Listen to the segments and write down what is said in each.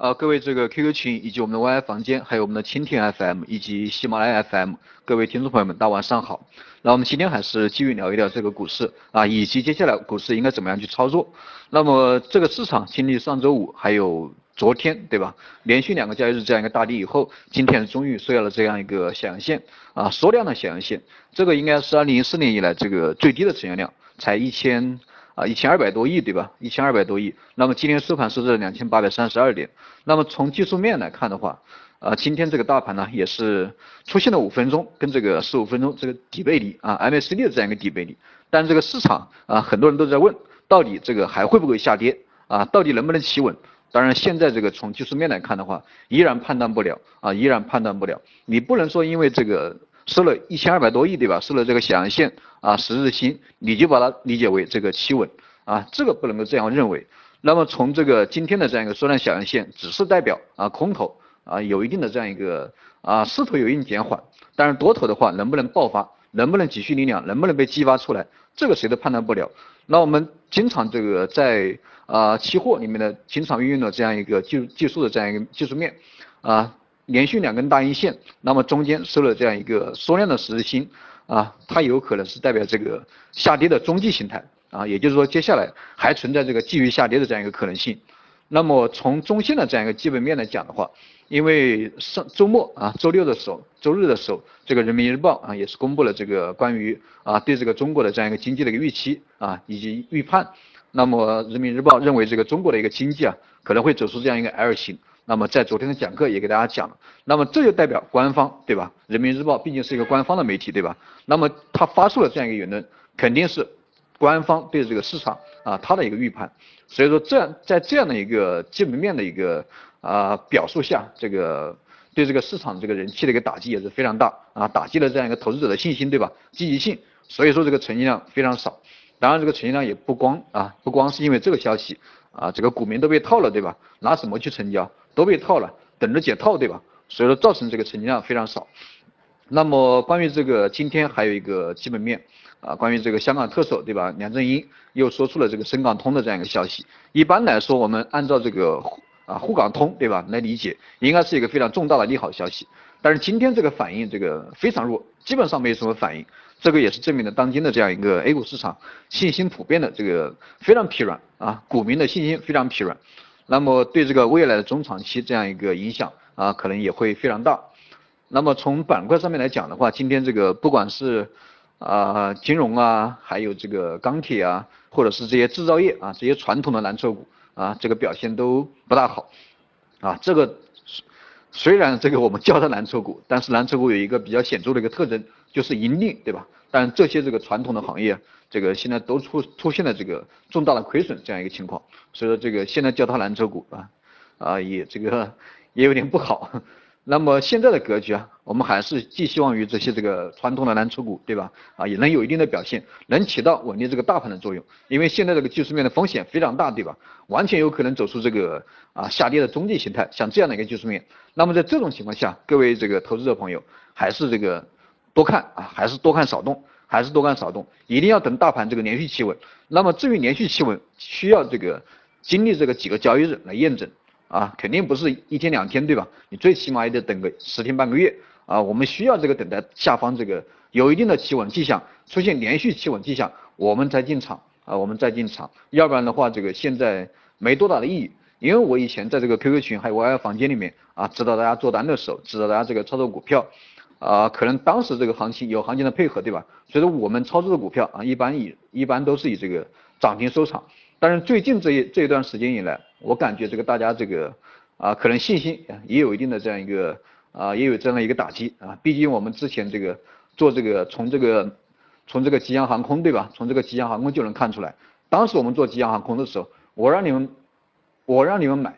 啊，各位这个 QQ 群以及我们的 YY 房间，还有我们的蜻蜓 FM 以及喜马拉雅 FM，各位听众朋友们，大晚上好。那我们今天还是继续聊一聊这个股市啊，以及接下来股市应该怎么样去操作。那么这个市场经历上周五还有昨天，对吧？连续两个交易日这样一个大跌以后，今天终于收下了这样一个小阳线啊，缩量的小阳线。这个应该是二零一四年以来这个最低的成交量，才一千。啊，一千二百多亿，对吧？一千二百多亿。那么今天收盘收在两千八百三十二点。那么从技术面来看的话，啊，今天这个大盘呢也是出现了五分钟跟这个十五分钟这个底背离啊，MACD 的这样一个底背离。但是这个市场啊，很多人都在问，到底这个还会不会下跌啊？到底能不能企稳？当然现在这个从技术面来看的话，依然判断不了啊，依然判断不了。你不能说因为这个。收了一千二百多亿，对吧？收了这个小阳线啊，十日新，你就把它理解为这个企稳啊，这个不能够这样认为。那么从这个今天的这样一个缩量小阳线，只是代表啊空头啊有一定的这样一个啊势头有一定减缓，但是多头的话能不能爆发，能不能积蓄力量，能不能被激发出来，这个谁都判断不了。那我们经常这个在啊期货里面的经常运用的这样一个技技术的这样一个技术面啊。连续两根大阴线，那么中间收了这样一个缩量的十字星啊，它有可能是代表这个下跌的中继形态啊，也就是说接下来还存在这个继续下跌的这样一个可能性。那么从中线的这样一个基本面来讲的话，因为上周末啊，周六的时候，周日的时候，这个人民日报啊也是公布了这个关于啊对这个中国的这样一个经济的一个预期啊以及预判。那么人民日报认为这个中国的一个经济啊可能会走出这样一个 L 型。那么在昨天的讲课也给大家讲了，那么这就代表官方对吧？人民日报毕竟是一个官方的媒体对吧？那么他发出了这样一个言论，肯定是官方对这个市场啊他的一个预判。所以说这样在这样的一个基本面的一个啊表述下，这个对这个市场这个人气的一个打击也是非常大啊，打击了这样一个投资者的信心对吧？积极性。所以说这个成交量非常少。当然这个成交量也不光啊不光是因为这个消息啊，这个股民都被套了对吧？拿什么去成交？都被套了，等着解套，对吧？所以说造成这个成交量非常少。那么关于这个今天还有一个基本面啊，关于这个香港特首，对吧？梁振英又说出了这个深港通的这样一个消息。一般来说，我们按照这个啊沪港通，对吧？来理解，应该是一个非常重大的利好消息。但是今天这个反应这个非常弱，基本上没有什么反应。这个也是证明了当今的这样一个 A 股市场信心普遍的这个非常疲软啊，股民的信心非常疲软。那么对这个未来的中长期这样一个影响啊，可能也会非常大。那么从板块上面来讲的话，今天这个不管是啊金融啊，还有这个钢铁啊，或者是这些制造业啊，这些传统的蓝筹股啊，这个表现都不大好啊。这个虽然这个我们叫它蓝筹股，但是蓝筹股有一个比较显著的一个特征，就是盈利，对吧？但这些这个传统的行业，这个现在都出出现了这个重大的亏损这样一个情况，所以说这个现在叫它蓝筹股啊，啊也这个也有点不好。那么现在的格局啊，我们还是寄希望于这些这个传统的蓝筹股，对吧？啊也能有一定的表现，能起到稳定这个大盘的作用。因为现在这个技术面的风险非常大，对吧？完全有可能走出这个啊下跌的中继形态，像这样的一个技术面。那么在这种情况下，各位这个投资者朋友还是这个。多看啊，还是多看少动，还是多看少动，一定要等大盘这个连续企稳。那么至于连续企稳，需要这个经历这个几个交易日来验证啊，肯定不是一天两天，对吧？你最起码也得等个十天半个月啊。我们需要这个等待下方这个有一定的企稳迹象，出现连续企稳迹象，我们再进场啊，我们再进场。要不然的话，这个现在没多大的意义。因为我以前在这个 QQ 群还有 YY 房间里面啊，指导大家做单的时候，指导大家这个操作股票。啊，可能当时这个行情有行情的配合，对吧？所以说我们操作的股票啊，一般以一般都是以这个涨停收场。但是最近这一这一段时间以来，我感觉这个大家这个啊，可能信心也有一定的这样一个啊，也有这样的一个打击啊。毕竟我们之前这个做这个从这个从这个吉祥航空，对吧？从这个吉祥航空就能看出来，当时我们做吉祥航空的时候，我让你们我让你们买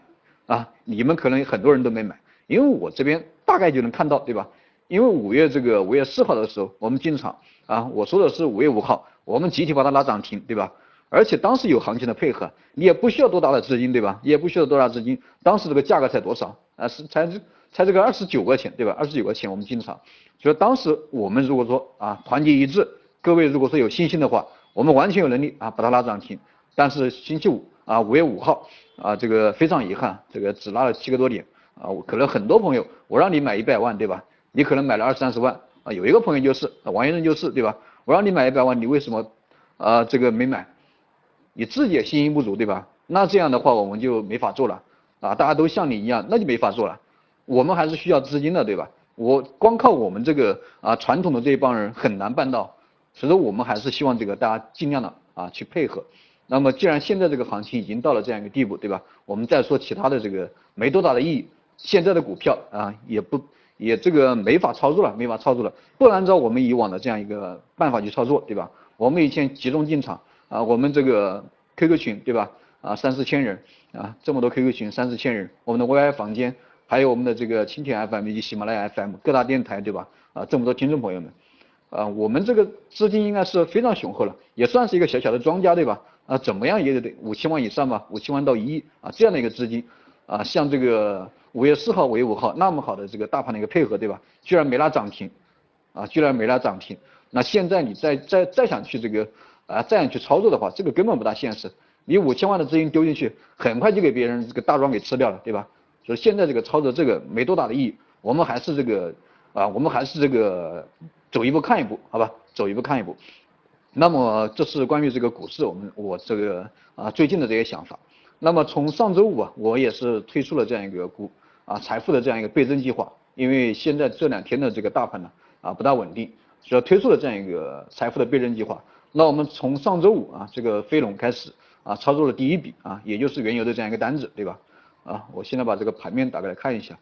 啊，你们可能很多人都没买，因为我这边大概就能看到，对吧？因为五月这个五月四号的时候我们进场啊，我说的是五月五号，我们集体把它拉涨停，对吧？而且当时有行情的配合，你也不需要多大的资金，对吧？也不需要多大资金，当时这个价格才多少啊？是才才这个二十九块钱，对吧？二十九块钱我们进场，所以当时我们如果说啊团结一致，各位如果说有信心的话，我们完全有能力啊把它拉涨停。但是星期五啊五月五号啊，这个非常遗憾，这个只拉了七个多点啊，可能很多朋友我让你买一百万对吧？你可能买了二三十万啊，有一个朋友就是王先生就是对吧？我让你买一百万，你为什么啊这个没买？你自己也信心不足对吧？那这样的话我们就没法做了啊，大家都像你一样，那就没法做了。我们还是需要资金的对吧？我光靠我们这个啊传统的这一帮人很难办到，所以说我们还是希望这个大家尽量的啊去配合。那么既然现在这个行情已经到了这样一个地步，对吧？我们再说其他的这个没多大的意义。现在的股票啊也不也这个没法操作了，没法操作了。不按照我们以往的这样一个办法去操作，对吧？我们以前集中进场啊，我们这个 QQ 群，对吧？啊三四千人啊，这么多 QQ 群三四千人，我们的 YY 房间。还有我们的这个蜻蜓 FM 以及喜马拉雅 FM 各大电台，对吧？啊，这么多听众朋友们，啊，我们这个资金应该是非常雄厚了，也算是一个小小的庄家，对吧？啊，怎么样也得五千万以上吧，五千万到一亿啊，这样的一个资金，啊，像这个五月四号、五月五号那么好的这个大盘的一个配合，对吧？居然没拉涨停，啊，居然没拉涨停，那现在你再再再想去这个啊，这样去操作的话，这个根本不大现实。你五千万的资金丢进去，很快就给别人这个大庄给吃掉了，对吧？所以现在这个操作这个没多大的意义，我们还是这个啊，我们还是这个走一步看一步，好吧，走一步看一步。那么这是关于这个股市，我们我这个啊最近的这些想法。那么从上周五啊，我也是推出了这样一个股啊财富的这样一个倍增计划，因为现在这两天的这个大盘呢啊不大稳定，所以推出了这样一个财富的倍增计划。那我们从上周五啊这个飞龙开始啊操作了第一笔啊，也就是原油的这样一个单子，对吧？啊，我现在把这个盘面打开来看一下。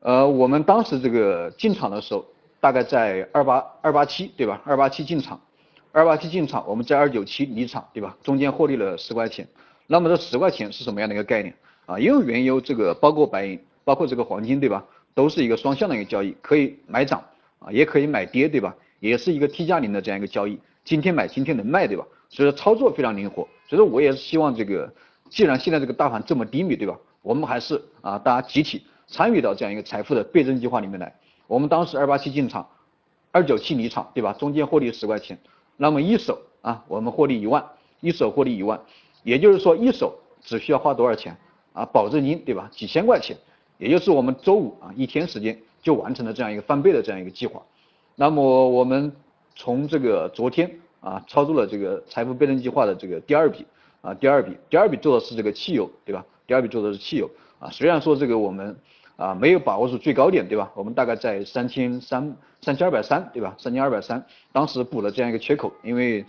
呃，我们当时这个进场的时候，大概在二八二八七，对吧？二八七进场，二八七进场，我们在二九七离场，对吧？中间获利了十块钱。那么这十块钱是什么样的一个概念啊？因为原油这个包括白银，包括这个黄金，对吧？都是一个双向的一个交易，可以买涨啊，也可以买跌，对吧？也是一个 T 加零的这样一个交易，今天买今天能卖，对吧？所以说操作非常灵活，所以说我也是希望这个，既然现在这个大盘这么低迷，对吧？我们还是啊，大家集体参与到这样一个财富的倍增计划里面来。我们当时二八七进场，二九七离场，对吧？中间获利十块钱，那么一手啊，我们获利一万，一手获利一万，也就是说一手只需要花多少钱啊？保证金对吧？几千块钱，也就是我们周五啊一天时间就完成了这样一个翻倍的这样一个计划。那么我们从这个昨天。啊，操作了这个财富倍增计划的这个第二笔啊，第二笔，第二笔做的是这个汽油，对吧？第二笔做的是汽油啊，虽然说这个我们啊没有把握住最高点，对吧？我们大概在三千三三千二百三，对吧？三千二百三，当时补了这样一个缺口，因为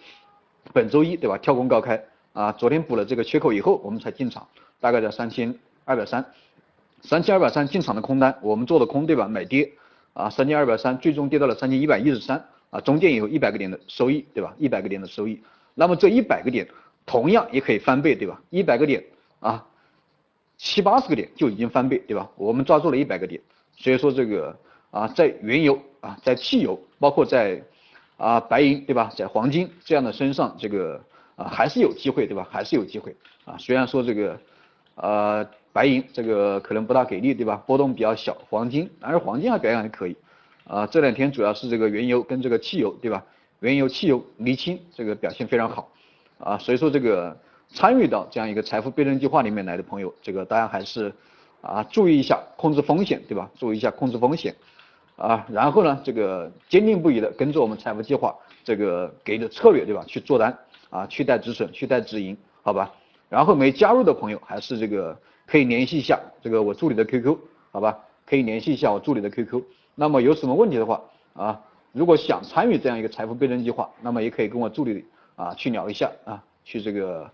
本周一对吧？跳空高开啊，昨天补了这个缺口以后，我们才进场，大概在三千二百三，三千二百三进场的空单，我们做的空对吧？买跌啊，三千二百三最终跌到了三千一百一十三。啊，中间也有一百个点的收益，对吧？一百个点的收益，那么这一百个点同样也可以翻倍，对吧？一百个点啊，七八十个点就已经翻倍，对吧？我们抓住了一百个点，所以说这个啊，在原油啊，在汽油，包括在啊白银，对吧？在黄金这样的身上，这个啊还是有机会，对吧？还是有机会啊，虽然说这个呃白银这个可能不大给力，对吧？波动比较小，黄金，但是黄金还表现还可以。啊，这两天主要是这个原油跟这个汽油，对吧？原油、汽油、沥青这个表现非常好，啊，所以说这个参与到这样一个财富倍增计划里面来的朋友，这个大家还是啊注意一下控制风险，对吧？注意一下控制风险，啊，然后呢，这个坚定不移的跟着我们财富计划这个给的策略，对吧？去做单，啊，去带止损，去带止盈，好吧？然后没加入的朋友还是这个可以联系一下这个我助理的 QQ，好吧？可以联系一下我助理的 QQ。那么有什么问题的话啊，如果想参与这样一个财富倍增计划，那么也可以跟我助理啊去聊一下啊，去这个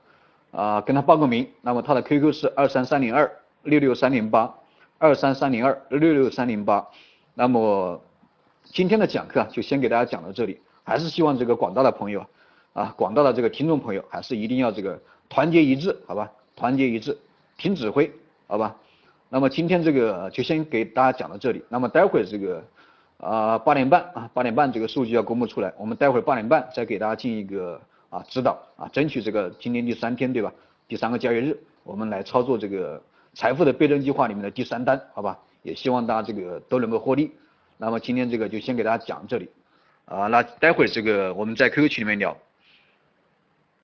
啊跟他报个名。那么他的 QQ 是二三三零二六六三零八二三三零二六六三零八。那么今天的讲课就先给大家讲到这里，还是希望这个广大的朋友啊，广大的这个听众朋友还是一定要这个团结一致，好吧？团结一致，听指挥，好吧？那么今天这个就先给大家讲到这里。那么待会儿这个啊八点半啊八点半这个数据要公布出来，我们待会儿八点半再给大家进一个啊指导啊，争取这个今天第三天对吧？第三个交易日我们来操作这个财富的倍增计划里面的第三单，好吧？也希望大家这个都能够获利。那么今天这个就先给大家讲这里啊，那待会儿这个我们在 QQ 群里面聊。